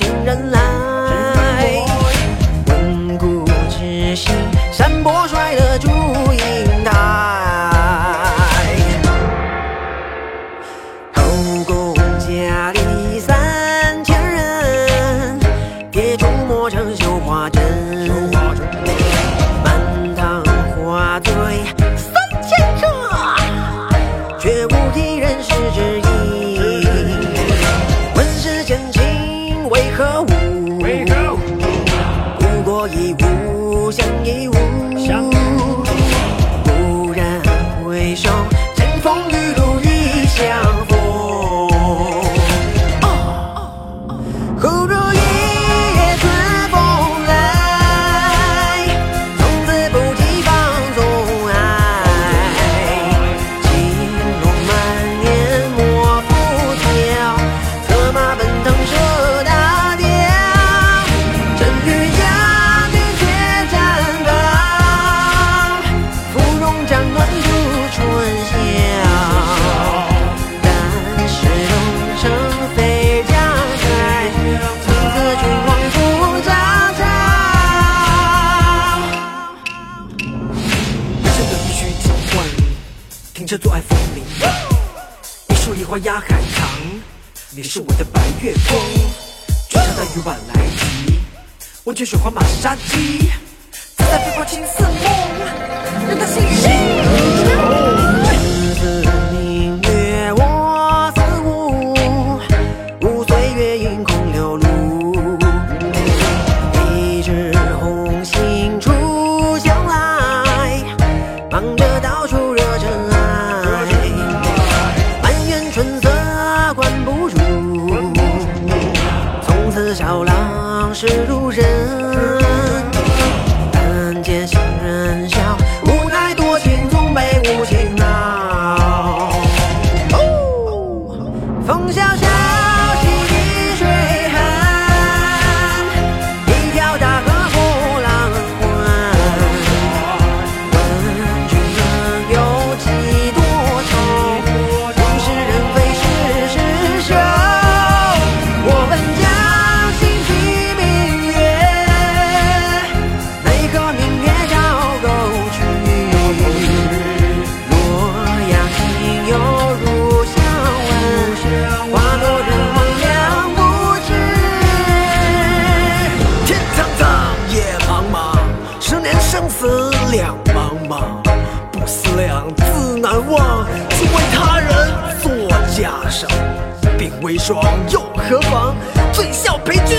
情人啦。这做爱枫林铛一树梨花压海棠你是我的白月光穿上大雨晚来急忘泉水花玛莎姬自在飞花青似梦任它奚落不思量，自难忘。却为他人做嫁裳。鬓微霜，又何妨？醉笑陪君。